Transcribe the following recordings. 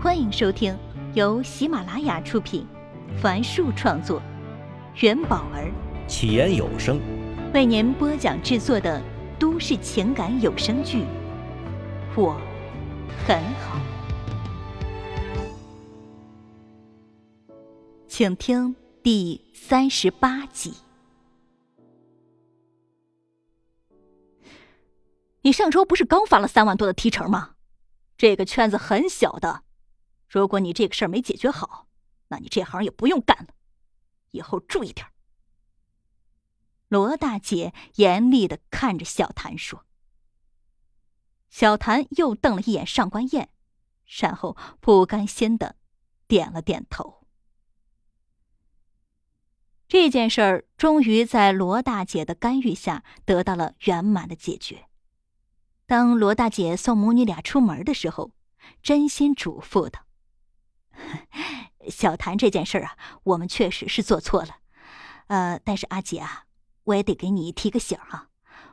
欢迎收听由喜马拉雅出品，凡树创作，元宝儿起言有声为您播讲制作的都市情感有声剧《我很好》，请听第三十八集。你上周不是刚发了三万多的提成吗？这个圈子很小的。如果你这个事儿没解决好，那你这行也不用干了。以后注意点。罗大姐严厉的看着小谭说。小谭又瞪了一眼上官燕，然后不甘心的点了点头。这件事儿终于在罗大姐的干预下得到了圆满的解决。当罗大姐送母女俩出门的时候，真心嘱咐道。小谭这件事啊，我们确实是做错了，呃，但是阿姐啊，我也得给你提个醒啊，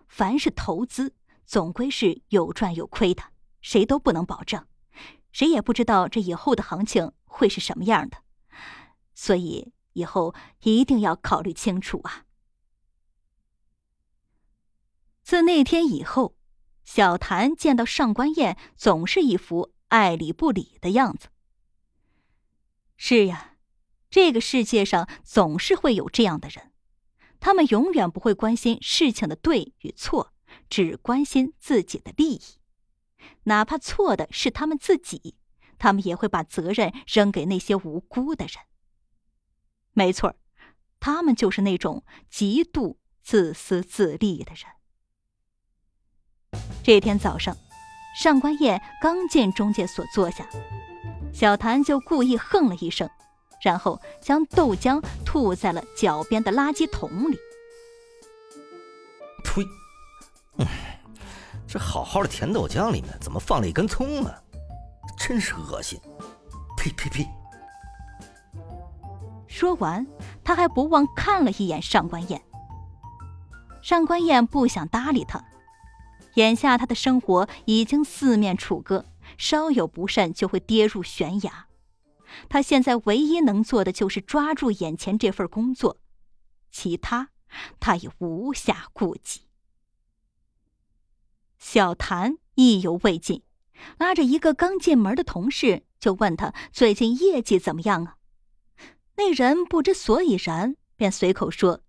凡是投资，总归是有赚有亏的，谁都不能保证，谁也不知道这以后的行情会是什么样的，所以以后一定要考虑清楚啊。自那天以后，小谭见到上官燕，总是一副爱理不理的样子。是呀，这个世界上总是会有这样的人，他们永远不会关心事情的对与错，只关心自己的利益。哪怕错的是他们自己，他们也会把责任扔给那些无辜的人。没错，他们就是那种极度自私自利的人。这天早上，上官燕刚进中介所坐下。小谭就故意哼了一声，然后将豆浆吐在了脚边的垃圾桶里。呸！嗯，这好好的甜豆浆里面怎么放了一根葱啊？真是恶心！呸呸呸！说完，他还不忘看了一眼上官燕。上官燕不想搭理他，眼下他的生活已经四面楚歌。稍有不慎就会跌入悬崖。他现在唯一能做的就是抓住眼前这份工作，其他他也无暇顾及。小谭意犹未尽，拉着一个刚进门的同事就问他最近业绩怎么样啊？那人不知所以然，便随口说：“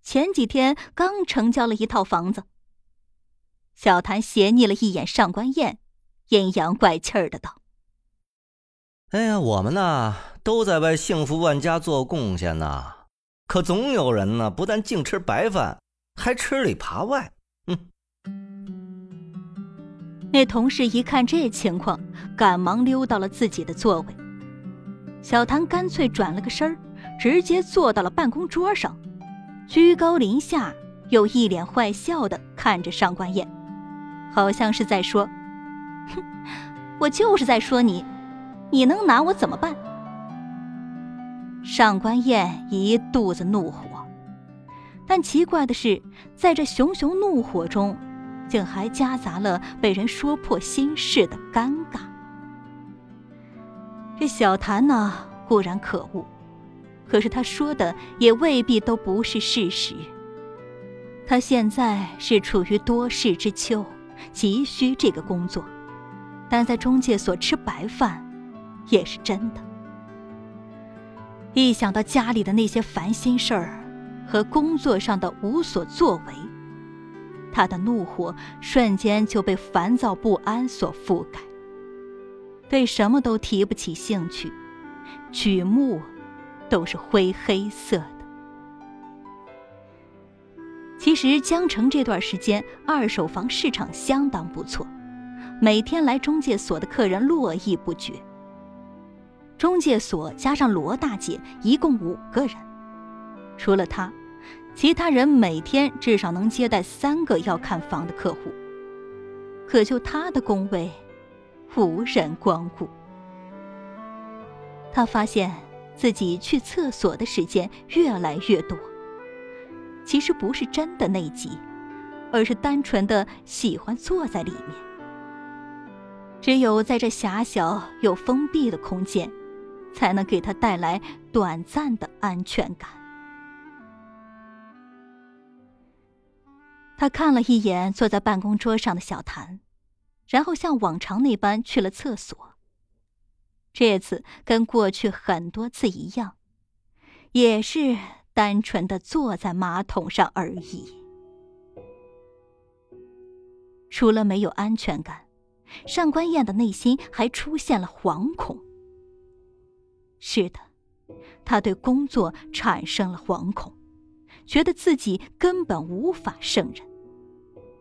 前几天刚成交了一套房子。”小谭斜睨了一眼上官燕。阴阳怪气儿的道：“哎呀，我们呢都在为幸福万家做贡献呢，可总有人呢不但净吃白饭，还吃里扒外。”嗯。那同事一看这情况，赶忙溜到了自己的座位。小谭干脆转了个身儿，直接坐到了办公桌上，居高临下，又一脸坏笑的看着上官燕，好像是在说。哼，我就是在说你，你能拿我怎么办？上官燕一肚子怒火，但奇怪的是，在这熊熊怒火中，竟还夹杂了被人说破心事的尴尬。这小谭呢，固然可恶，可是他说的也未必都不是事实。他现在是处于多事之秋，急需这个工作。但在中介所吃白饭，也是真的。一想到家里的那些烦心事儿和工作上的无所作为，他的怒火瞬间就被烦躁不安所覆盖，对什么都提不起兴趣，举目都是灰黑色的。其实江城这段时间二手房市场相当不错。每天来中介所的客人络绎不绝。中介所加上罗大姐一共五个人，除了她，其他人每天至少能接待三个要看房的客户。可就他的工位，无人光顾。他发现自己去厕所的时间越来越多。其实不是真的内急，而是单纯的喜欢坐在里面。只有在这狭小又封闭的空间，才能给他带来短暂的安全感。他看了一眼坐在办公桌上的小谭，然后像往常那般去了厕所。这次跟过去很多次一样，也是单纯的坐在马桶上而已。除了没有安全感，上官燕的内心还出现了惶恐。是的，他对工作产生了惶恐，觉得自己根本无法胜任，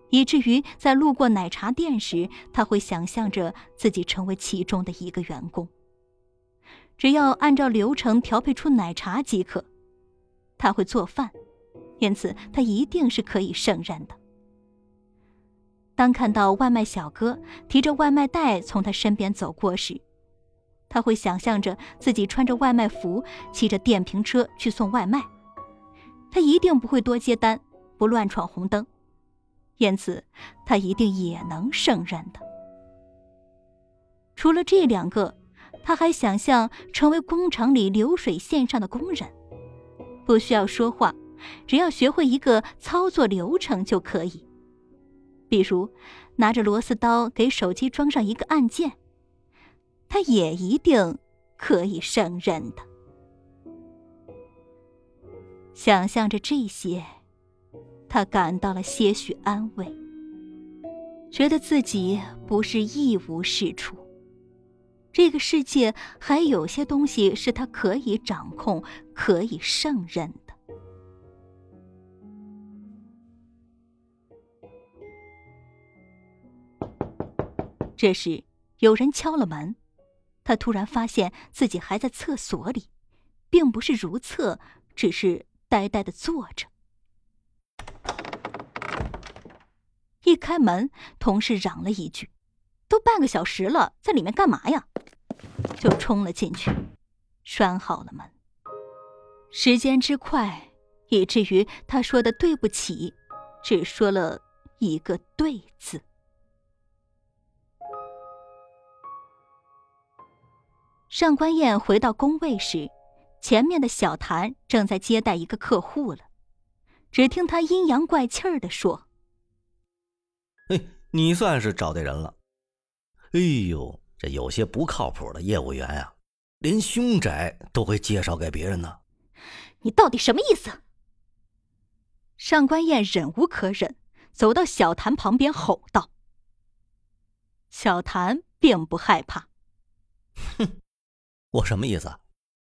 以至于在路过奶茶店时，他会想象着自己成为其中的一个员工。只要按照流程调配出奶茶即可，他会做饭，因此他一定是可以胜任的。当看到外卖小哥提着外卖袋从他身边走过时，他会想象着自己穿着外卖服，骑着电瓶车去送外卖。他一定不会多接单，不乱闯红灯，因此他一定也能胜任的。除了这两个，他还想象成为工厂里流水线上的工人，不需要说话，只要学会一个操作流程就可以。比如，拿着螺丝刀给手机装上一个按键，他也一定可以胜任的。想象着这些，他感到了些许安慰，觉得自己不是一无是处。这个世界还有些东西是他可以掌控、可以胜任的。这时，有人敲了门，他突然发现自己还在厕所里，并不是如厕，只是呆呆的坐着。一开门，同事嚷了一句：“都半个小时了，在里面干嘛呀？”就冲了进去，拴好了门。时间之快，以至于他说的对不起，只说了一个“对”字。上官燕回到工位时，前面的小谭正在接待一个客户了。只听他阴阳怪气儿的说：“哎，你算是找对人了。哎呦，这有些不靠谱的业务员呀，连凶宅都会介绍给别人呢。你到底什么意思？”上官燕忍无可忍，走到小谭旁边吼道：“小谭并不害怕，哼。”我什么意思？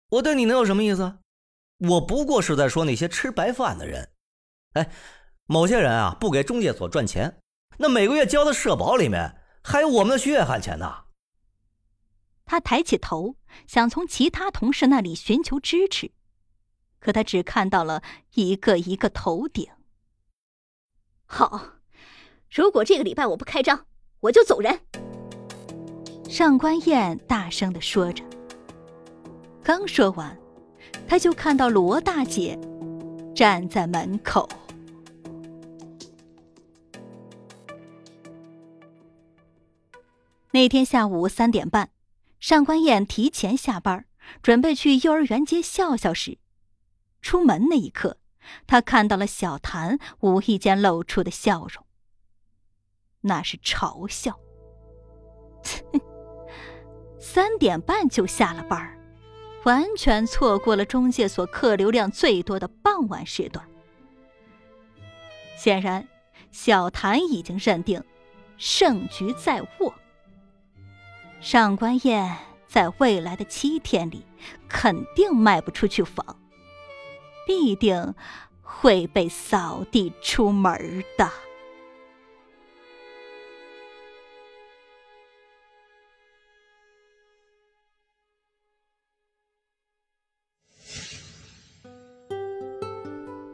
我对你能有什么意思？我不过是在说那些吃白饭的人。哎，某些人啊，不给中介所赚钱，那每个月交的社保里面还有我们的血汗钱呢。他抬起头，想从其他同事那里寻求支持，可他只看到了一个一个头顶。好，如果这个礼拜我不开张，我就走人。上官燕大声的说着。刚说完，他就看到罗大姐站在门口。那天下午三点半，上官燕提前下班，准备去幼儿园接笑笑时，出门那一刻，他看到了小谭无意间露出的笑容。那是嘲笑。三点半就下了班儿。完全错过了中介所客流量最多的傍晚时段。显然，小谭已经认定胜局在握。上官燕在未来的七天里肯定卖不出去房，必定会被扫地出门的。